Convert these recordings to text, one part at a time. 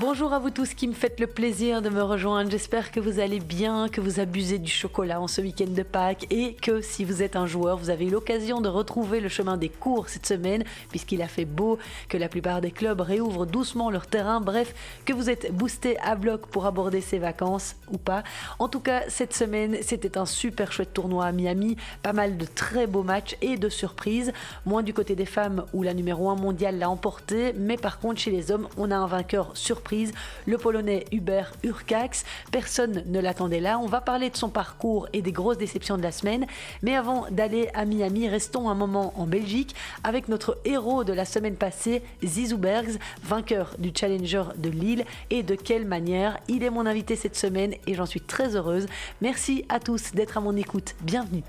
Bonjour à vous tous qui me faites le plaisir de me rejoindre. J'espère que vous allez bien, que vous abusez du chocolat en ce week-end de Pâques et que si vous êtes un joueur, vous avez eu l'occasion de retrouver le chemin des cours cette semaine puisqu'il a fait beau, que la plupart des clubs réouvrent doucement leur terrain. Bref, que vous êtes boosté à bloc pour aborder ces vacances ou pas. En tout cas, cette semaine, c'était un super chouette tournoi à Miami. Pas mal de très beaux matchs et de surprises. Moins du côté des femmes où la numéro 1 mondiale l'a emporté, mais par contre, chez les hommes, on a un vainqueur le Polonais Hubert Urkax. Personne ne l'attendait là. On va parler de son parcours et des grosses déceptions de la semaine. Mais avant d'aller à Miami, restons un moment en Belgique avec notre héros de la semaine passée, Zizou Bergs, vainqueur du Challenger de Lille. Et de quelle manière? Il est mon invité cette semaine et j'en suis très heureuse. Merci à tous d'être à mon écoute. Bienvenue.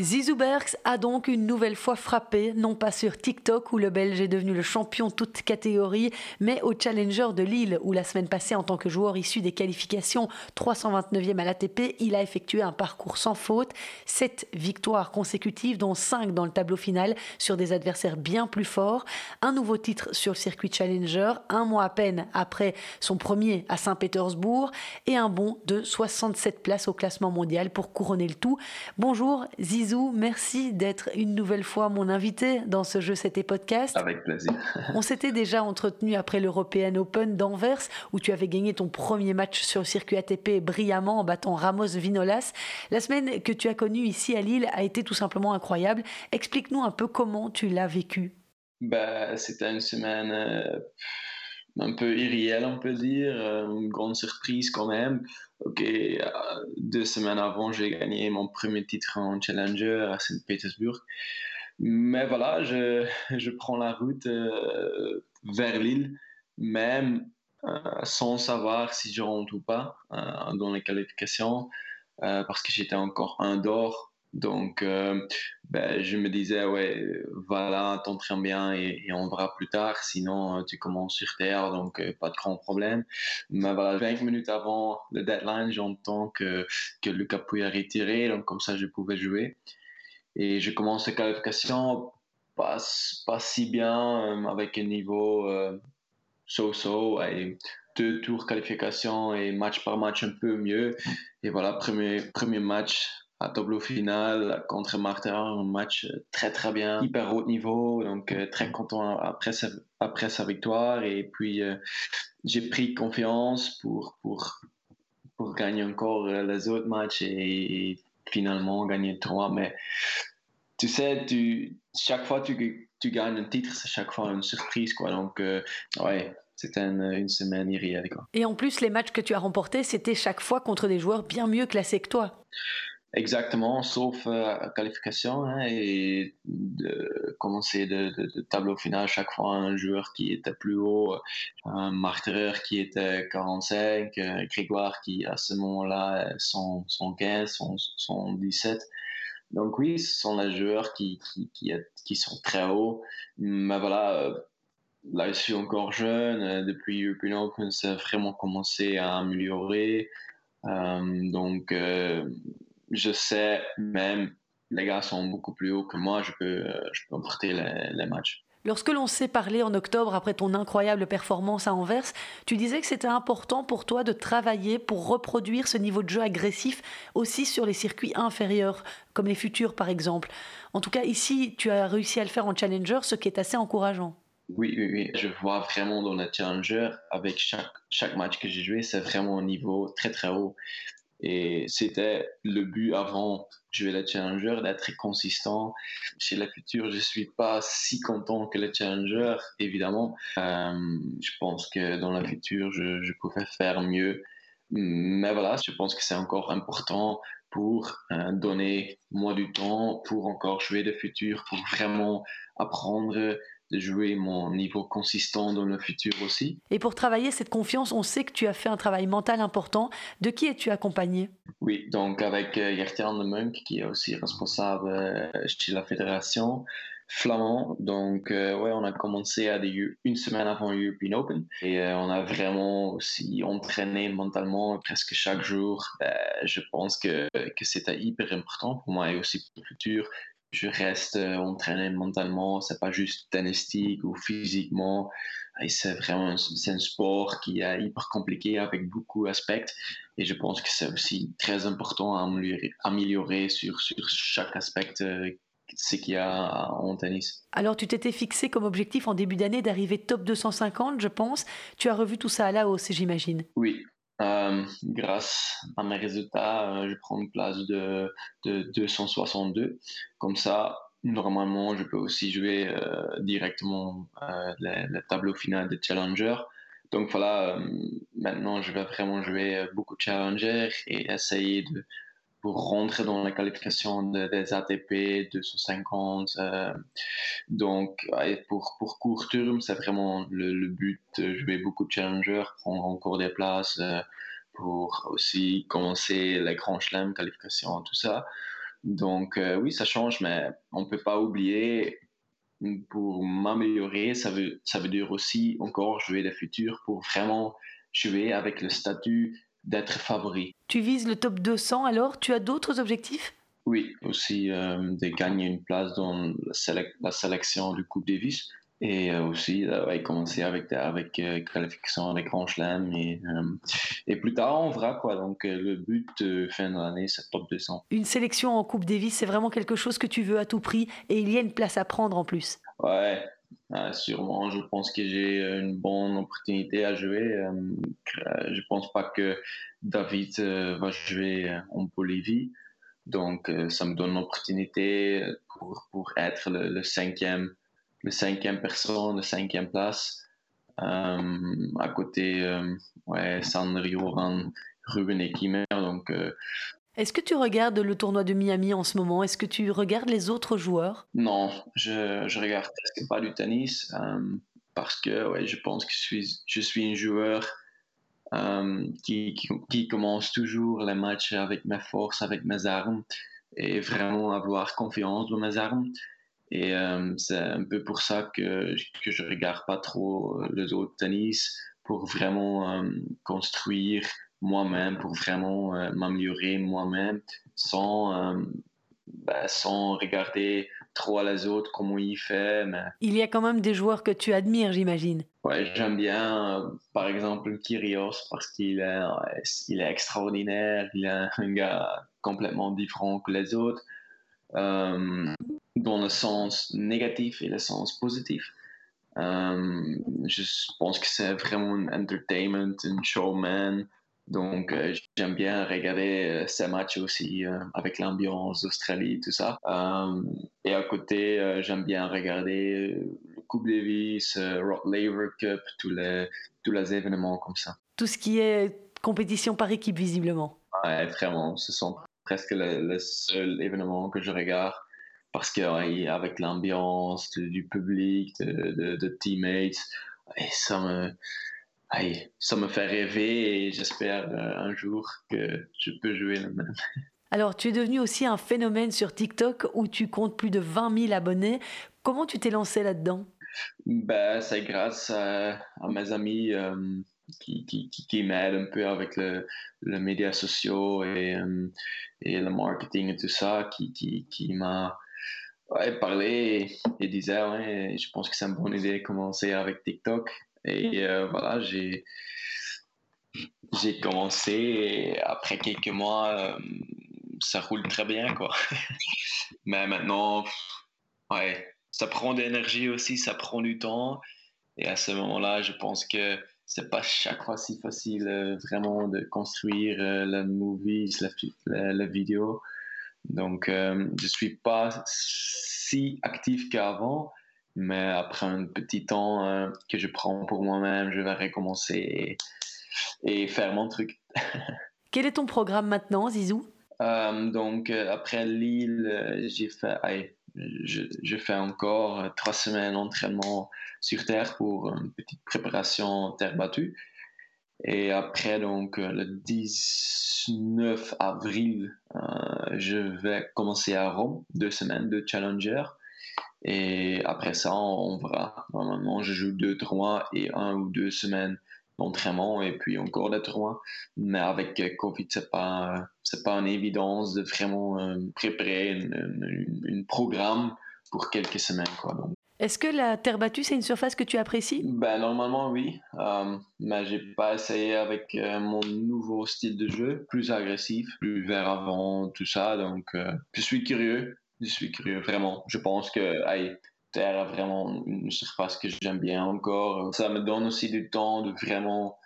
Zizou Berks a donc une nouvelle fois frappé, non pas sur TikTok où le Belge est devenu le champion toute catégorie, mais au Challenger de Lille où la semaine passée en tant que joueur issu des qualifications 329e à l'ATP, il a effectué un parcours sans faute, 7 victoires consécutives dont 5 dans le tableau final sur des adversaires bien plus forts, un nouveau titre sur le circuit Challenger, un mois à peine après son premier à Saint-Pétersbourg et un bond de 67 places au classement mondial pour couronner le tout. Bonjour Zizou merci d'être une nouvelle fois mon invité dans ce jeu C'était Podcast. Avec plaisir. On s'était déjà entretenu après l'European Open d'Anvers où tu avais gagné ton premier match sur le circuit ATP brillamment en battant Ramos Vinolas. La semaine que tu as connue ici à Lille a été tout simplement incroyable. Explique-nous un peu comment tu l'as vécu. Bah, c'était une semaine euh, un peu irréelle, on peut dire, euh, une grande surprise quand même. Ok, euh, deux semaines avant, j'ai gagné mon premier titre en Challenger à Saint-Pétersbourg. Mais voilà, je, je, prends la route euh, vers l'île, même sans savoir si je rentre ou pas dans les qualifications, parce que j'étais encore un d'or donc, euh, ben, je me disais, ouais, voilà, t'entraînes bien et, on verra plus tard. Sinon, euh, tu commences sur terre, donc euh, pas de grand problème. Mais voilà, 20 minutes avant le deadline, j'entends que, que Lucas Pouille a retiré, donc comme ça, je pouvais jouer. Et je commence la qualification pas, pas si bien, avec un niveau so-so, et deux tours qualification et match par match un peu mieux. Et voilà, premier, premier match à tableau final contre Martin, un match très très bien, hyper haut niveau, donc euh, très content après sa, après sa victoire. Et puis euh, j'ai pris confiance pour, pour, pour gagner encore euh, les autres matchs et, finalement gagner trois. Mais tu sais, tu, chaque fois tu, tu gagnes un titre, c'est chaque fois une surprise. Quoi. Donc, ouais, c'était une, une, semaine irréelle. Et en plus, les matchs que tu as remportés, c'était chaque fois contre des joueurs bien mieux classés que toi. Exactement, sauf euh, qualification hein, et de commencer de, de, tableau final chaque fois un joueur qui était plus haut, un martyr qui était 45, euh, Grégoire qui à ce moment-là 115, 117. Donc oui, ce sont les joueurs qui, qui, qui, sont très hauts. Mais voilà, euh, là je suis encore jeune, euh, depuis European Open, ça a vraiment commencé à améliorer. Donc je sais même, les gars sont beaucoup plus hauts que moi, je peux, euh, je peux emporter les, les matchs. Lorsque l'on s'est parlé en octobre après ton incroyable performance à Anvers, tu disais que c'était important pour toi de travailler pour reproduire ce niveau de jeu agressif aussi sur les circuits inférieurs, comme les futurs par exemple. En tout cas, ici, tu as réussi à le faire en Challenger, ce qui est assez encourageant. Oui, oui, oui. Je vois vraiment dans le Challenger, avec chaque, chaque match que j'ai joué, c'est vraiment un niveau très, très haut. Et c'était le but avant jouer le Challenger, d'être consistant. Chez la future, je suis pas si content que le Challenger, évidemment. Euh, je pense que dans la future, je, je pouvais faire mieux. Mais voilà, je pense que c'est encore important pour euh, donner moi du temps, pour encore jouer le futur, pour vraiment apprendre de jouer mon niveau consistant dans le futur aussi. Et pour travailler cette confiance, on sait que tu as fait un travail mental important. De qui es-tu accompagné? Oui, donc avec euh, de Munk, qui est aussi responsable euh, chez la fédération. flamand. Donc, ouais, on a commencé à des, une semaine avant European Open et on a vraiment aussi entraîné mentalement presque chaque jour. je pense que, que c'était hyper important pour moi et aussi pour le futur je reste entraîné mentalement, c'est pas juste tennistique ou physiquement. C'est vraiment c'est un sport qui est hyper compliqué avec beaucoup d'aspects et je pense que c'est aussi très important à améliorer, améliorer sur, sur chaque aspect euh, ce qu'il y a en tennis. Alors tu t'étais fixé comme objectif en début d'année d'arriver top 250, je pense. Tu as revu tout ça à la hausse, j'imagine. Oui, euh, grâce à mes résultats, euh, je prends une place de, de 262. Comme ça, normalement, je peux aussi jouer euh, directement le, tableau final de Challenger. Donc voilà, maintenant, je vais vraiment jouer beaucoup de Challenger et essayer de pour rentrer dans la qualification des ATP 250. donc, pour, pour court terme, c'est vraiment le, but de jouer beaucoup de challengers, prendre encore des places euh, pour aussi commencer les grands chelems, qualification, tout ça. Donc, euh, oui, ça change, mais on ne peut pas oublier, pour m'améliorer, ça veut, ça veut dire aussi encore jouer des futurs pour vraiment jouer avec le statut d'être favori. Tu vises le top 200 alors? Tu as d'autres objectifs? Oui, aussi euh, de gagner une place dans la, sélection du Coupe Davis et euh, aussi euh, commencer avec avec euh, qualification avec Grand Chelem et, et plus tard on verra quoi. Donc le but fin de l'année c'est top 200 une sélection en Coupe Davis c'est vraiment quelque chose que tu veux à tout prix et il y a une place à prendre en plus. Ouais euh, sûrement, je pense que j'ai une bonne opportunité à jouer. Euh, je pense pas que David euh, va jouer en Bolivie. Donc, ça me donne l'opportunité pour, pour être le, cinquième, le cinquième personne, le cinquième place. à côté, ouais, Sandro, Ruben et Kimmer. Donc, est-ce que tu regardes le tournoi de Miami en ce moment? Est-ce que tu regardes les autres joueurs? Non, je, je regarde presque pas du tennis euh, parce que ouais, je pense que je suis, je suis un joueur euh, qui, qui, commence toujours les matchs avec mes forces, avec mes armes et vraiment avoir confiance dans mes armes. Et euh, c'est un peu pour ça que, que je regarde pas trop les autres tennis pour vraiment construire moi-même pour vraiment euh, m'améliorer moi-même sans, euh, ben, sans regarder trop à les autres, comment ils font. Mais... Il y a quand même des joueurs que tu admires, j'imagine. Ouais, j'aime bien, euh, par exemple, Kyrios, parce qu'il est, il est extraordinaire, il est un gars complètement différent que les autres, dans le sens négatif et le sens positif. je pense que c'est vraiment un entertainment, un showman. Donc, euh, j'aime bien regarder euh, ces matchs aussi euh, avec l'ambiance d'Australie, tout ça. et à côté, j'aime bien regarder le Coupe Davis, Rock Laver Cup, tous les, tous les événements comme ça. Tout ce qui est compétition par équipe, visiblement. Ouais, vraiment. Ce sont presque les, seuls événements que je regarde parce qu'avec l'ambiance du public, de, de, teammates, et ça me ça me fait rêver et j'espère euh, un jour que je peux jouer le même. Alors, tu es devenu aussi un phénomène sur TikTok où tu comptes plus de 20 000 abonnés. Comment tu t'es lancé là-dedans? Ben, C'est grâce à, mes amis euh, qui, qui, qui, m'aident un peu avec le, le médias sociaux et, euh, et, le marketing et tout ça, qui, qui, qui m'a parlé et, et disait ouais, je pense que c'est une bonne idée de commencer avec TikTok. Et euh, voilà, j'ai commencé et après quelques mois, euh, ça roule très bien, quoi. Mais maintenant, ouais, ça prend de l'énergie aussi, ça prend du temps. Et à ce moment-là, je pense que c'est pas chaque fois si facile euh, vraiment de construire la movie, la, la, vidéo. Donc, je suis pas si actif qu'avant, mais après un petit temps euh, que je prends pour moi-même, je vais recommencer et, faire mon truc. Quel est ton programme maintenant, Zizou? Euh, Donc, euh, après Lille, j'ai fait, je, je, fais encore trois semaines d'entraînement sur terre pour une petite préparation terre battue. Et après, donc, le 19 avril, je vais commencer à Rome, deux semaines de Challenger. Et après ça, on verra. Normalement, je joue deux tournois et un ou deux semaines d'entraînement et puis encore des tournois. Mais avec Covid, c'est pas, c'est pas une évidence de vraiment euh, préparer un programme pour quelques semaines, quoi. Donc, est-ce que la terre battue, c'est une surface que tu apprécies? Ben, Normalement, oui. Euh, mais j'ai pas essayé avec euh, mon nouveau style de jeu, plus agressif, plus vers avant, tout ça. Donc, euh, je suis curieux. Je suis curieux, vraiment. Je pense que hey, terre est vraiment une surface que j'aime bien encore. Ça me donne aussi du temps de vraiment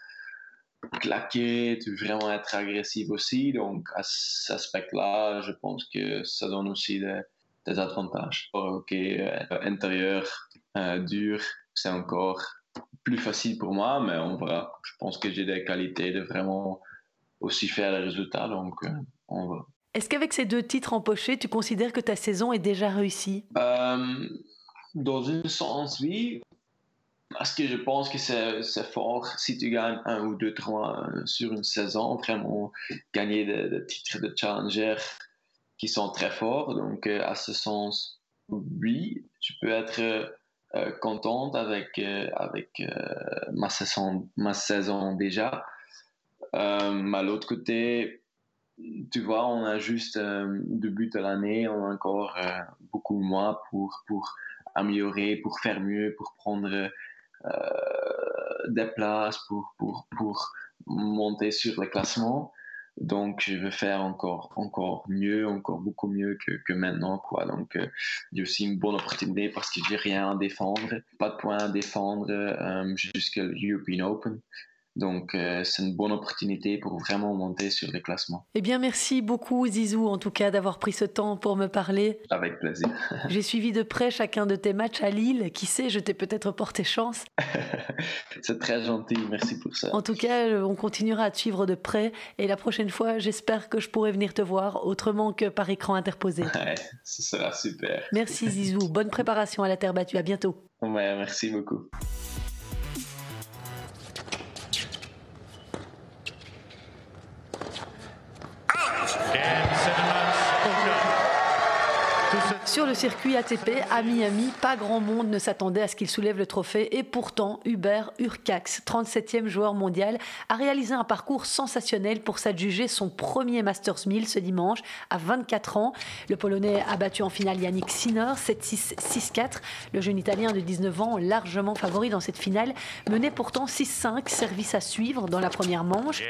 claquer, de vraiment être agressif aussi. Donc, à cet aspect-là, je pense que ça donne aussi des des avantages. Ok, euh, intérieur euh, dur, c'est encore plus facile pour moi, mais on verra. Je pense que j'ai des qualités de vraiment aussi faire les résultats, donc euh, on verra. Est-ce qu'avec ces deux titres empochés, tu considères que ta saison est déjà réussie? Dans un sens, oui. Parce que je pense que c'est fort si tu gagnes un ou deux, trois sur une saison, vraiment gagner des titres de challenger qui sont très forts. Donc, euh, à ce sens, oui, je peux être euh, contente avec, euh, avec ma, saison, ma saison déjà. mais à l'autre côté, tu vois, on a juste le but de l'année, on a encore beaucoup de mois pour, pour améliorer, pour faire mieux, pour prendre des places, pour, pour, pour monter sur le classement. Donc, je veux faire encore, encore mieux, encore beaucoup mieux que, que maintenant, quoi. Donc, euh, j'ai aussi une bonne opportunité parce que j'ai rien à défendre, pas de points à défendre euh, jusqu'à l'European Open. Donc, euh, c'est une bonne opportunité pour vraiment monter sur les classements. Eh bien, merci beaucoup, Zizou, en tout cas, d'avoir pris ce temps pour me parler. Avec plaisir. J'ai suivi de près chacun de tes matchs à Lille. Qui sait, je t'ai peut-être porté chance. c'est très gentil, merci pour ça. En tout cas, euh, on continuera à te suivre de près. Et la prochaine fois, j'espère que je pourrai venir te voir autrement que par écran interposé. Ouais, ce sera super. Merci, Zizou. Bonne préparation à la terre battue. À bientôt. Ouais, merci beaucoup. Le circuit ATP à Miami, pas grand monde ne s'attendait à ce qu'il soulève le trophée et pourtant Hubert Urcax, 37e joueur mondial, a réalisé un parcours sensationnel pour s'adjuger son premier Masters 1000 ce dimanche à 24 ans. Le Polonais a battu en finale Yannick Sinner 7-6, 6-4. Le jeune Italien de 19 ans, largement favori dans cette finale, menait pourtant 6-5, service à suivre dans la première manche.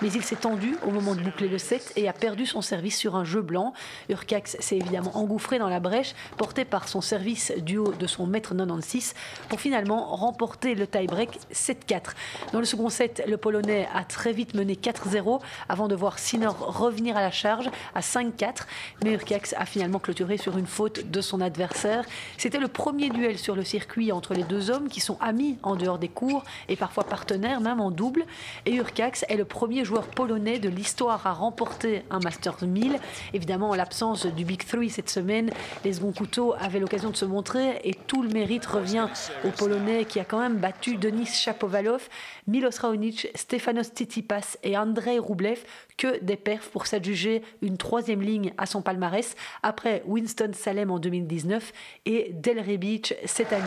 Mais il s'est tendu au moment de boucler le set et a perdu son service sur un jeu blanc. Urcax s'est évidemment engouffré dans la brèche, porté par son service du haut de son mètre 96, pour finalement remporter le tie-break 7-4. Dans le second set, le Polonais a très vite mené 4-0 avant de voir Sinner revenir à la charge à 5-4. Mais Urcax a finalement clôturé sur une faute de son adversaire. C'était le premier duel sur le circuit entre les deux hommes qui sont amis en dehors des cours et parfois partenaires, même en double. Et Urcax est le premier joueur polonais de l'histoire à remporter un Masters 1000. Évidemment, en l'absence du Big Three cette semaine, les seconds couteaux avaient l'occasion de se montrer et tout le mérite revient au Polonais qui a quand même battu Denis Shapovalov, Milos Raonic, Stefanos Tsitsipas et Andrei Rublev, que des perfs pour s'adjuger une troisième ligne à son palmarès après Winston Salem en 2019 et Delray Beach cette année.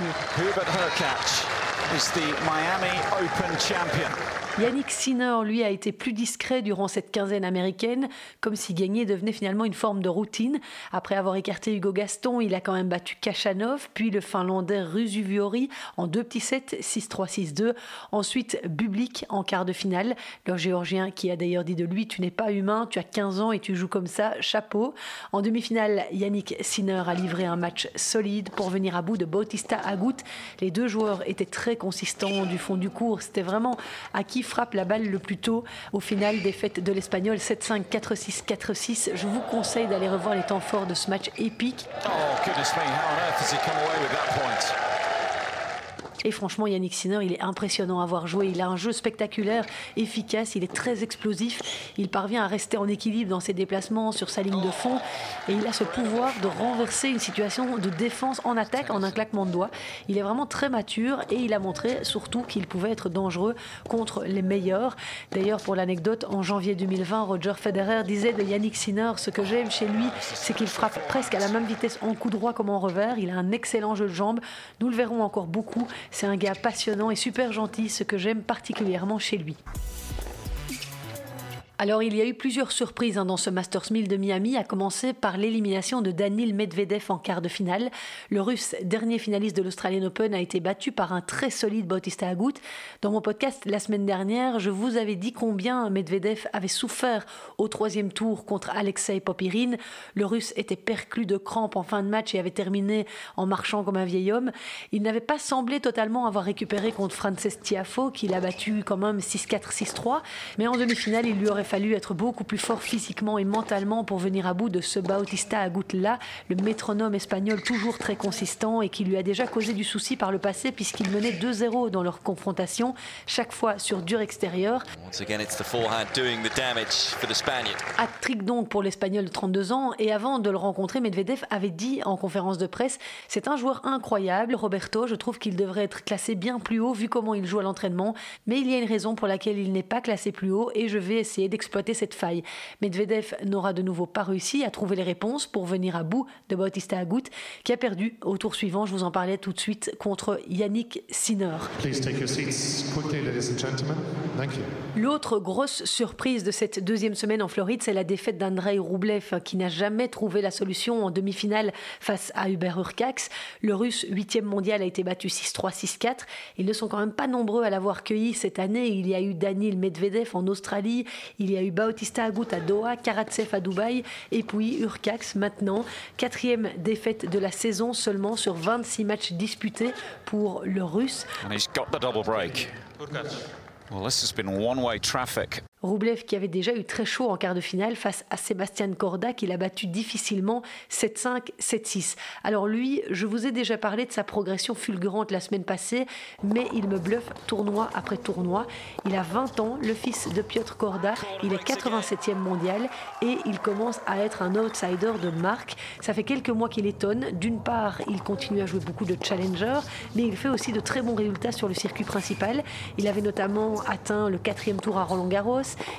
Yannick Sinner, lui, a été plus discret durant cette quinzaine américaine, comme si gagner devenait finalement une forme de routine. Après avoir écarté Hugo Gaston, il a quand même battu Kachanov, puis le Finlandais Rusuviori en deux petits sets, 6-3, 6-2. Ensuite, Bublik en quart de finale, le Géorgien qui a d'ailleurs dit de lui Tu n'es pas humain, tu as 15 ans et tu joues comme ça, chapeau. En demi-finale, Yannick Sinner a livré un match solide pour venir à bout de Bautista Agut. Les deux joueurs étaient très consistants du fond du cours. C'était vraiment à frappe la balle le plus tôt. Au final, défaite de l'Espagnol 7-5, 4-6, 4-6. Je vous conseille d'aller revoir les temps forts de ce match épique. Oh, Et franchement, Yannick Sinner, il est impressionnant à voir jouer. Il a un jeu spectaculaire, efficace, il est très explosif. Il parvient à rester en équilibre dans ses déplacements, sur sa ligne de fond. Et il a ce pouvoir de renverser une situation de défense en attaque en un claquement de doigts. Il est vraiment très mature et il a montré surtout qu'il pouvait être dangereux contre les meilleurs. D'ailleurs, pour l'anecdote, en janvier 2020, Roger Federer disait de Yannick Sinner Ce que j'aime chez lui, c'est qu'il frappe presque à la même vitesse en coup droit comme en revers. Il a un excellent jeu de jambes. Nous le verrons encore beaucoup. C'est un gars passionnant et super gentil, ce que j'aime particulièrement chez lui. Alors, il y a eu plusieurs surprises hein, dans ce Masters 1000 de Miami, à commencer par l'élimination de Danil Medvedev en quart de finale. Le Russe, dernier finaliste de l'Australian Open, a été battu par un très solide Bautista Agut. Dans mon podcast la semaine dernière, je vous avais dit combien Medvedev avait souffert au troisième tour contre Alexei Popirin. Le Russe était perclus de crampes en fin de match et avait terminé en marchant comme un vieil homme. Il n'avait pas semblé totalement avoir récupéré contre Frances Tiafo, qui l'a battu quand même 6-4, 6-3. Mais en demi-finale, il lui aurait fallu être beaucoup plus fort physiquement et mentalement pour venir à bout de ce Bautista Agut-là, le métronome espagnol toujours très consistant et qui lui a déjà causé du souci par le passé puisqu'il menait 2-0 dans leur confrontation, chaque fois sur dur extérieur. Hat-trick donc pour l'Espagnol de 32 ans et avant de le rencontrer, Medvedev avait dit en conférence de presse c'est un joueur incroyable, Roberto, je trouve qu'il devrait être classé bien plus haut vu comment il joue à l'entraînement, mais il y a une raison pour laquelle il n'est pas classé plus haut et je vais essayer exploiter cette faille. Medvedev n'aura de nouveau pas réussi à trouver les réponses pour venir à bout de Bautista Agut, qui a perdu au tour suivant, je vous en parlais tout de suite, contre Yannick Sinner. L'autre grosse surprise de cette deuxième semaine en Floride, c'est la défaite d'Andrei Roublev, qui n'a jamais trouvé la solution en demi-finale face à Hubert Urcax. Le russe 8e mondial a été battu 6-3, 6-4. Ils ne sont quand même pas nombreux à l'avoir cueilli cette année. Il y a eu Daniel Medvedev en Australie, il y a eu Bautista Agut à Doha, Karatsev à Dubaï et puis Urcax maintenant. Quatrième défaite de la saison seulement sur 26 matchs disputés pour le russe. Well, this has been one-way traffic. Roublev qui avait déjà eu très chaud en quart de finale face à Sébastien Corda qui l'a battu difficilement 7-5, 7-6. Alors lui, je vous ai déjà parlé de sa progression fulgurante la semaine passée, mais il me bluffe tournoi après tournoi. Il a 20 ans, le fils de Piotr Korda, il est 87e mondial et il commence à être un outsider de marque. Ça fait quelques mois qu'il étonne. D'une part, il continue à jouer beaucoup de challenger, mais il fait aussi de très bons résultats sur le circuit principal. Il avait notamment atteint le quatrième tour à Roland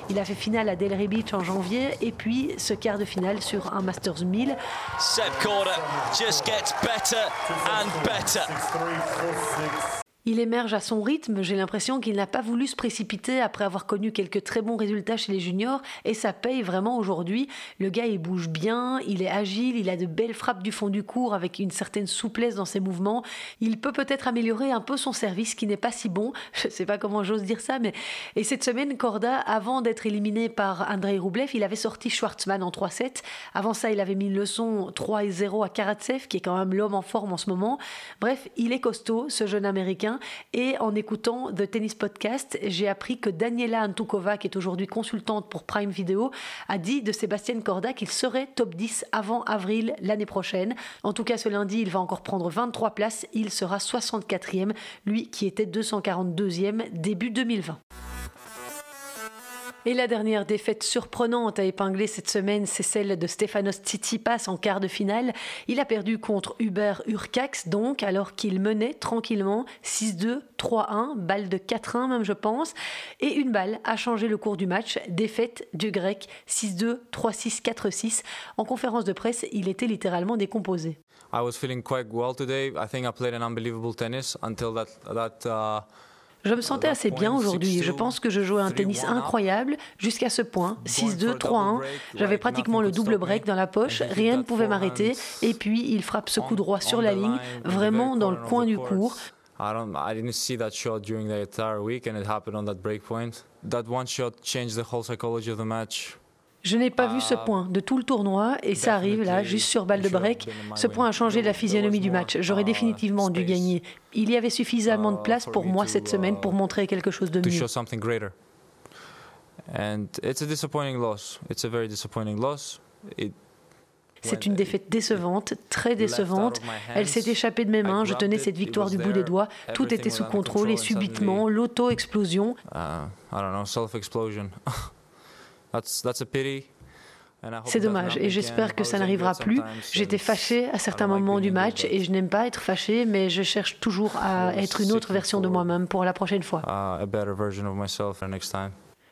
Il a fait finale à Delray Beach en janvier et puis ce quart de finale sur un Masters 1000. Seb just gets better and better. Il émerge à son rythme, j'ai l'impression qu'il n'a pas voulu se précipiter après avoir connu quelques très bons résultats chez les juniors et ça paye vraiment aujourd'hui. Le gars il bouge bien, il est agile, il a de belles frappes du fond du cours avec une certaine souplesse dans ses mouvements. Il peut peut-être améliorer un peu son service qui n'est pas si bon, je sais pas comment j'ose dire ça mais et cette semaine Korda avant d'être éliminé par Andrei Roublev, il avait sorti Schwartzmann en 3-7. Avant ça, il avait mis une leçon 3 0 à Karatsev qui est quand même l'homme en forme en ce moment. Bref, il est costaud ce jeune américain et en écoutant The Tennis Podcast, j'ai appris que Daniela Antukova, qui est aujourd'hui consultante pour Prime Video, a dit de Sébastien Corda qu'il serait top 10 avant avril l'année prochaine. En tout cas, ce lundi, il va encore prendre 23 places. Il sera 64e, lui qui était 242e début 2020. Et la dernière défaite surprenante à épingler cette semaine, c'est celle de Stefanos Tsitsipas en quart de finale. Il a perdu contre Hubert Urcax, donc, alors qu'il menait tranquillement 6-2, 3-1, balle de 4-1 même, je pense. Et une balle a changé le cours du match. Défaite du grec 6-2, 3-6, 4-6. En conférence de presse, il était littéralement décomposé. I was feeling quite well today. I think I played an unbelievable tennis until uh... Je me sentais assez bien aujourd'hui. Je pense que je jouais un tennis incroyable jusqu'à ce point. 6-2, 3-1. J'avais pratiquement le double break dans la poche. Rien ne pouvait m'arrêter. Et puis, il frappe ce coup droit sur la ligne, vraiment dans le coin du cours. I didn't see that shot during the entire week, and it happened on that break point. That one shot changed the whole psychology of the match. Je n'ai pas vu ce ah, point de tout le tournoi et ça arrive là, juste sur balle de break. Ce point a changé la physionomie du match. J'aurais ah, définitivement dû gagner. Il y avait suffisamment de place pour moi cette semaine pour montrer quelque chose de mieux. C'est une défaite décevante, très décevante. Elle s'est échappée de mes mains, je tenais cette victoire du bout des doigts. Tout était sous contrôle et subitement, l'auto-explosion. C'est dommage. et j'espère que ça n'arrivera plus. J'étais fâché à certains moments du match et je n'aime pas être fâché, mais je cherche toujours à être une autre version de moi-même pour la prochaine fois.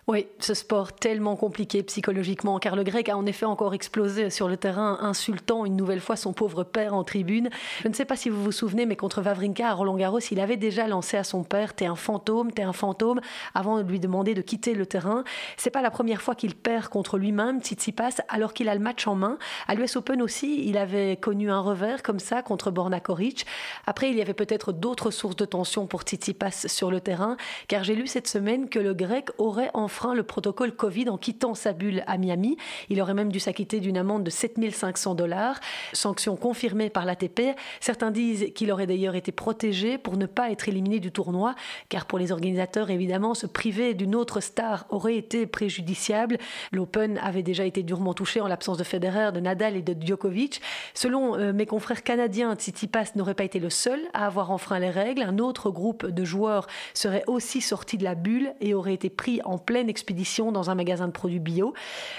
Oui, ce sport tellement compliqué psychologiquement, car le grec a en effet encore explosé sur le terrain, insultant une nouvelle fois son pauvre père en tribune. Je ne sais pas si vous vous souvenez, mais contre Vavrinka à Roland Garros, il avait déjà lancé à son père T'es un fantôme, t'es un fantôme, avant de lui demander de quitter le terrain. C'est pas la première fois qu'il perd contre lui-même, Tsitsipas, alors qu'il a le match en main. À l'US Open aussi, il avait connu un revers comme ça contre Borna Koric. Après, il y avait peut-être d'autres sources de tension pour Tsitsipas sur le terrain, car j'ai lu cette semaine que le grec aurait enfin le protocole Covid en quittant sa bulle à Miami. Il aurait même dû s'acquitter d'une amende de 7500 dollars, sanction confirmée par l'ATP. Certains disent qu'il aurait d'ailleurs été protégé pour ne pas être éliminé du tournoi, car pour les organisateurs, évidemment, se priver d'une autre star aurait été préjudiciable. L'Open avait déjà été durement touché en l'absence de Federer, de Nadal et de Djokovic. Selon euh, mes confrères canadiens, Tsitsipas n'aurait pas été le seul à avoir enfreint les règles. Un autre groupe de joueurs serait aussi sorti de la bulle et aurait été pris en pleine expédition dans un magasin de produits bio.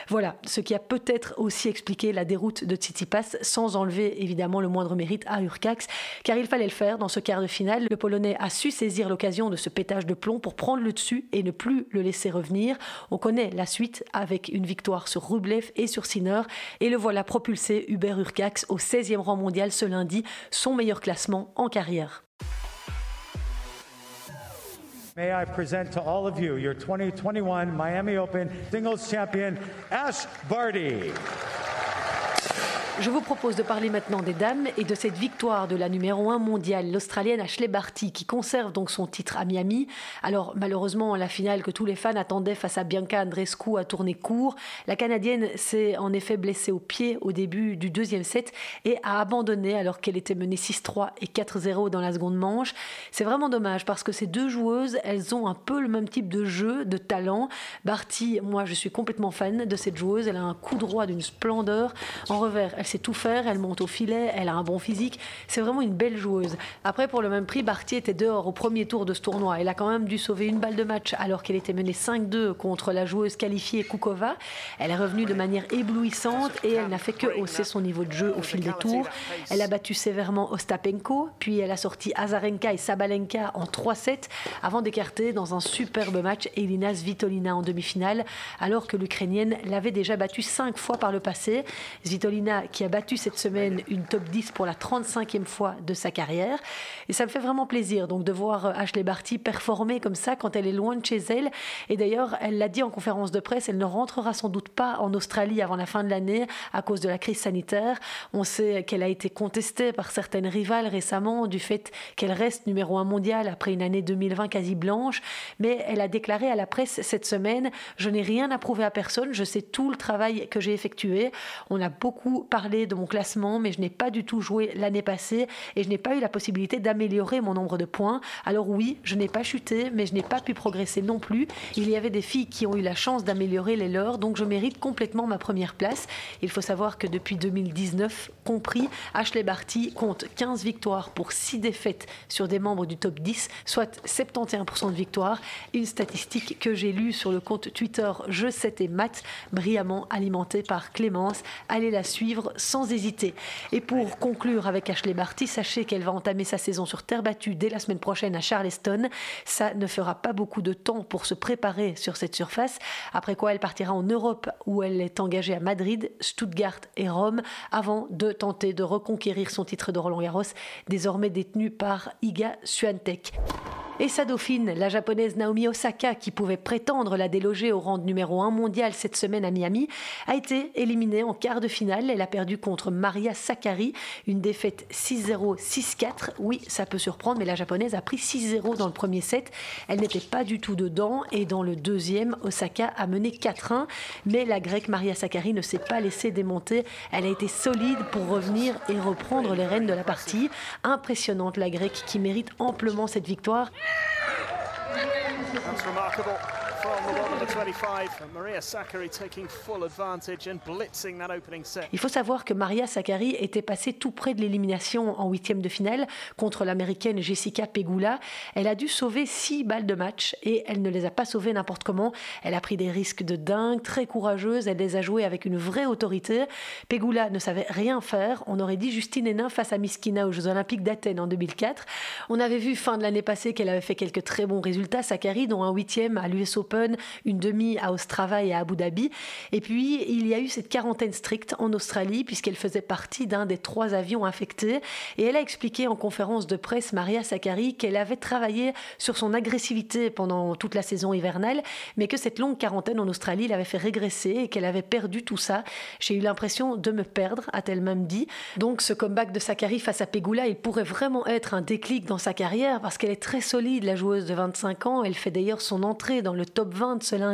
Voilà, ce qui a peut-être aussi expliqué la déroute de Tsitsipas, sans enlever évidemment le moindre mérite à Urcax, car il fallait le faire dans ce quart de finale. Le Polonais a su saisir l'occasion de ce pétage de plomb pour prendre le dessus et ne plus le laisser revenir. On connaît la suite avec une victoire sur Rublev et sur Sinner, et le voilà propulsé Hubert Urcax au 16e rang mondial ce lundi, son meilleur classement en carrière. May I present to all of you your 2021 Miami Open singles champion, Ash Barty. Je vous propose de parler maintenant des dames et de cette victoire de la numéro 1 mondiale, l'Australienne Ashley Barty, qui conserve donc son titre à Miami. Alors malheureusement, la finale que tous les fans attendaient face à Bianca Andreescu a tourné court. La Canadienne s'est en effet blessée au pied au début du deuxième set et a abandonné alors qu'elle était menée 6-3 et 4-0 dans la seconde manche. C'est vraiment dommage parce que ces deux joueuses, elles ont un peu le même type de jeu, de talent. Barty, moi je suis complètement fan de cette joueuse. Elle a un coup droit d'une splendeur. En revers, elle sait tout faire, elle monte au filet, elle a un bon physique. C'est vraiment une belle joueuse. Après, pour le même prix, Barty était dehors au premier tour de ce tournoi. Elle a quand même dû sauver une balle de match alors qu'elle était menée 5-2 contre la joueuse qualifiée Kukova. Elle est revenue de manière éblouissante et elle n'a fait que hausser son niveau de jeu au fil des tours. Elle a battu sévèrement Ostapenko, puis elle a sorti Azarenka et Sabalenka en 3-7 avant d'écarter dans un superbe match Elina Svitolina en demi-finale alors que l'Ukrainienne l'avait déjà battue 5 fois par le passé. Svitolina qui a battu cette semaine une top 10 pour la 35e fois de sa carrière. Et ça me fait vraiment plaisir donc de voir euh, Ashley Barty performer comme ça quand elle est loin de chez elle. Et d'ailleurs, elle l'a dit en conférence de presse, elle ne rentrera sans doute pas en Australie avant la fin de l'année à cause de la crise sanitaire. On sait qu'elle a été contestée par certaines rivales récemment du fait qu'elle reste numéro un mondial après une année 2020 quasi blanche. Mais elle a déclaré à la presse cette semaine Je n'ai rien à prouver à personne, je sais tout le travail que j'ai effectué. On a beaucoup parlé de mon classement, mais je n'ai pas du tout joué l'année passée et je n'ai pas eu la possibilité d'améliorer mon nombre de points. Alors oui, je n'ai pas chuté, mais je n'ai pas pu progresser non plus. Il y avait des filles qui ont eu la chance d'améliorer les leurs, donc je mérite complètement ma première place. Il faut savoir que depuis 2019 compris, Ashley Barty compte 15 victoires pour 6 défaites sur des membres du top 10, soit 71% de victoires. Une statistique que j'ai lue sur le compte Twitter Je sais et maths, brillamment alimentée par Clémence. Allez la suivre sans hésiter. Et pour conclure avec Ashley Barty, sachez qu'elle va entamer sa saison sur terre battue dès la semaine prochaine à Charleston. Ça ne fera pas beaucoup de temps pour se préparer sur cette surface, après quoi elle partira en Europe où elle est engagée à Madrid, Stuttgart et Rome avant de tenter de reconquérir son titre de Roland Garros, désormais détenu par Iga Swiatek. Et sa dauphine, la japonaise Naomi Osaka, qui pouvait prétendre la déloger au rang de numéro 1 mondial cette semaine à Miami, a été éliminée en quart de finale. Elle a perdu contre Maria Sakkari, une défaite 6-0, 6-4. Oui, ça peut surprendre, mais la japonaise a pris 6-0 dans le premier set. Elle n'était pas du tout dedans et dans le deuxième, Osaka a mené 4-1. Mais la grecque Maria Sakkari ne s'est pas laissée démonter. Elle a été solide pour revenir et reprendre les rênes de la partie. Impressionnante la grecque qui mérite amplement cette victoire. Il faut savoir que Maria Sakkari était passée tout près de l'élimination en huitième de finale contre l'américaine Jessica Pegula. Elle a dû sauver six balles de match et elle ne les a pas sauvées n'importe comment. Elle a pris des risques de dingue, très courageuse. Elle les a joués avec une vraie autorité. Pegula ne savait rien faire. On aurait dit Justine Hénin face à Miskina aux Jeux Olympiques d'Athènes en 2004. On avait vu fin de l'année passée qu'elle avait fait quelques très bons résultats. Sakari, dont un huitième à l'US Open, une demi à Ostrava et à Abu Dhabi. Et puis, il y a eu cette quarantaine stricte en Australie, puisqu'elle faisait partie d'un des trois avions infectés. Et elle a expliqué en conférence de presse, Maria Sakkari, qu'elle avait travaillé sur son agressivité pendant toute la saison hivernale, mais que cette longue quarantaine en Australie l'avait fait régresser et qu'elle avait perdu tout ça. J'ai eu l'impression de me perdre, a-t-elle même dit. Donc, ce comeback de Sakkari face à Pegula, il pourrait vraiment être un déclic dans sa carrière parce qu'elle est très solide, la joueuse de 25 ans. Elle fait d'ailleurs son entrée dans le top 20 ce lundi.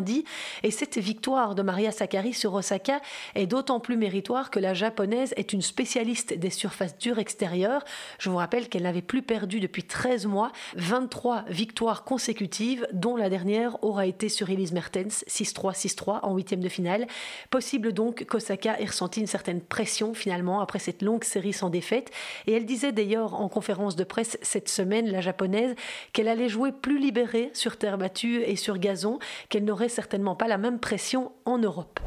Et cette victoire de Maria Sakkari sur Osaka est d'autant plus méritoire que la japonaise est une spécialiste des surfaces dures extérieures. Je vous rappelle qu'elle n'avait plus perdu depuis 13 mois 23 victoires consécutives, dont la dernière aura été sur Elise Mertens 6-3, 6-3 en huitième de finale. Possible donc qu'Osaka ait ressenti une certaine pression finalement après cette longue série sans défaite. Et elle disait d'ailleurs en conférence de presse cette semaine, la japonaise, qu'elle allait jouer plus libérée sur terre battue et sur gazon, qu'elle n'aurait certainement pas la même pression en Europe.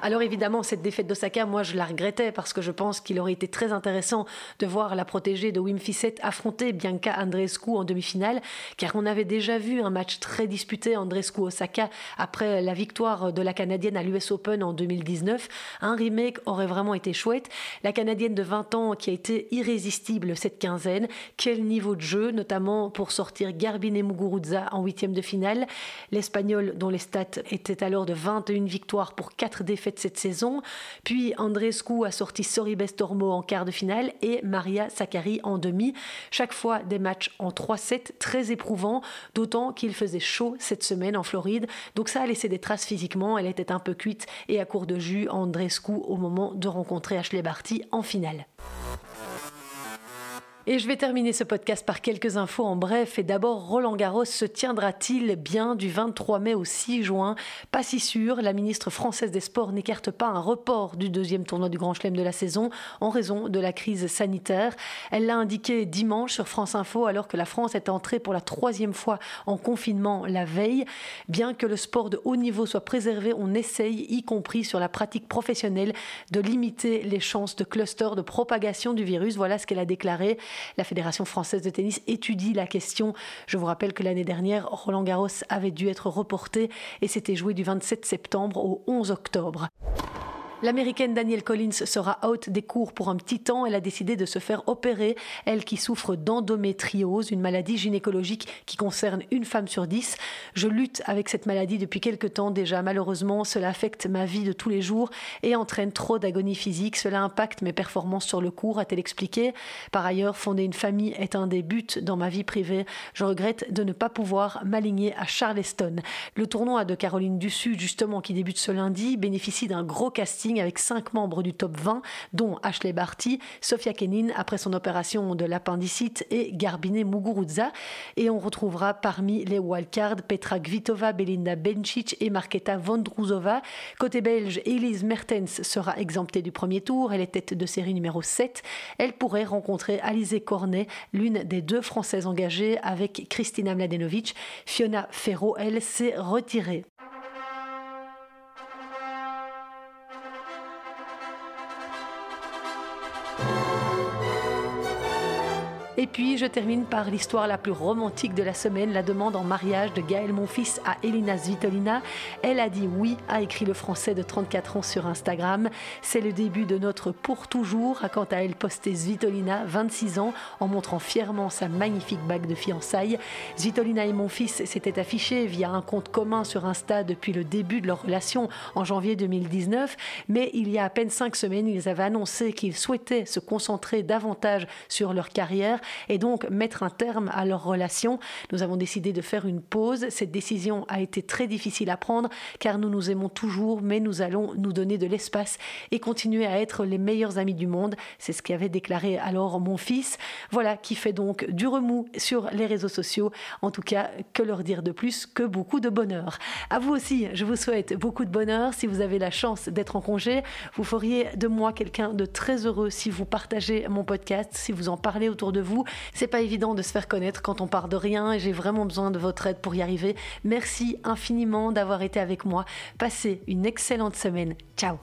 Alors évidemment, cette défaite d'Osaka, moi je la regrettais parce que je pense qu'il aurait été très intéressant de voir la protégée de Wim Fissette affronter Bianca Andreescu en demi-finale, car on avait déjà vu un match très disputé Andreescu-Osaka après la victoire de la Canadienne à l'US Open en 2019. Un remake aurait vraiment été chouette. La Canadienne de 20 ans qui a été irrésistible cette quinzaine, quel niveau de jeu, notamment pour sortir Garbine Muguruza en huitième de finale. L'Espagnol dont les stats étaient alors de 21 victoires pour 4 défaites de cette saison. Puis Andrescu a sorti Soribes Tormo en quart de finale et Maria Sakkari en demi. Chaque fois des matchs en 3-7 très éprouvants, d'autant qu'il faisait chaud cette semaine en Floride. Donc ça a laissé des traces physiquement. Elle était un peu cuite et à court de jus Andrescu au moment de rencontrer Ashley Barty en finale. Et je vais terminer ce podcast par quelques infos en bref. Et d'abord, Roland Garros se tiendra-t-il bien du 23 mai au 6 juin? Pas si sûr. La ministre française des Sports n'écarte pas un report du deuxième tournoi du Grand Chelem de la saison en raison de la crise sanitaire. Elle l'a indiqué dimanche sur France Info alors que la France est entrée pour la troisième fois en confinement la veille. Bien que le sport de haut niveau soit préservé, on essaye, y compris sur la pratique professionnelle, de limiter les chances de cluster de propagation du virus. Voilà ce qu'elle a déclaré. La Fédération française de tennis étudie la question. Je vous rappelle que l'année dernière, Roland Garros avait dû être reporté et s'était joué du 27 septembre au 11 octobre. L'américaine Danielle Collins sera out des cours pour un petit temps. Elle a décidé de se faire opérer, elle qui souffre d'endométriose, une maladie gynécologique qui concerne une femme sur dix. Je lutte avec cette maladie depuis quelque temps déjà. Malheureusement, cela affecte ma vie de tous les jours et entraîne trop d'agonie physique. Cela impacte mes performances sur le cours, a-t-elle expliqué. Par ailleurs, fonder une famille est un des buts dans ma vie privée. Je regrette de ne pas pouvoir m'aligner à Charleston. Le tournoi de Caroline du Sud, justement, qui débute ce lundi, bénéficie d'un gros casting avec cinq membres du top 20, dont Ashley Barty, Sofia Kenin après son opération de l'appendicite et Garbine Muguruza. Et on retrouvera parmi les wildcards Petra Kvitova, Belinda Bencic et Marketa Vondrouzova. Côté belge, Elise Mertens sera exemptée du premier tour. Elle est tête de série numéro 7. Elle pourrait rencontrer Alizé Cornet, l'une des deux Françaises engagées avec Kristina Mladenovic. Fiona Ferro, elle, s'est retirée. Et puis, je termine par l'histoire la plus romantique de la semaine, la demande en mariage de Gaël Monfils à Elina Svitolina. Elle a dit oui, a écrit le français de 34 ans sur Instagram. C'est le début de notre pour toujours, a quant à elle posté Svitolina, 26 ans, en montrant fièrement sa magnifique bague de fiançailles. Svitolina et mon fils s'étaient affichés via un compte commun sur Insta depuis le début de leur relation en janvier 2019, mais il y a à peine cinq semaines, ils avaient annoncé qu'ils souhaitaient se concentrer davantage sur leur carrière et donc mettre un terme à leur relation. Nous avons décidé de faire une pause. Cette décision a été très difficile à prendre car nous nous aimons toujours, mais nous allons nous donner de l'espace et continuer à être les meilleurs amis du monde. C'est ce qu'avait déclaré alors mon fils. Voilà qui fait donc du remous sur les réseaux sociaux. En tout cas, que leur dire de plus que beaucoup de bonheur. À vous aussi, je vous souhaite beaucoup de bonheur. Si vous avez la chance d'être en congé, vous feriez de moi quelqu'un de très heureux si vous partagez mon podcast, si vous en parlez autour de vous. C'est pas évident de se faire connaître quand on part de rien et j'ai vraiment besoin de votre aide pour y arriver. Merci infiniment d'avoir été avec moi. Passez une excellente semaine. Ciao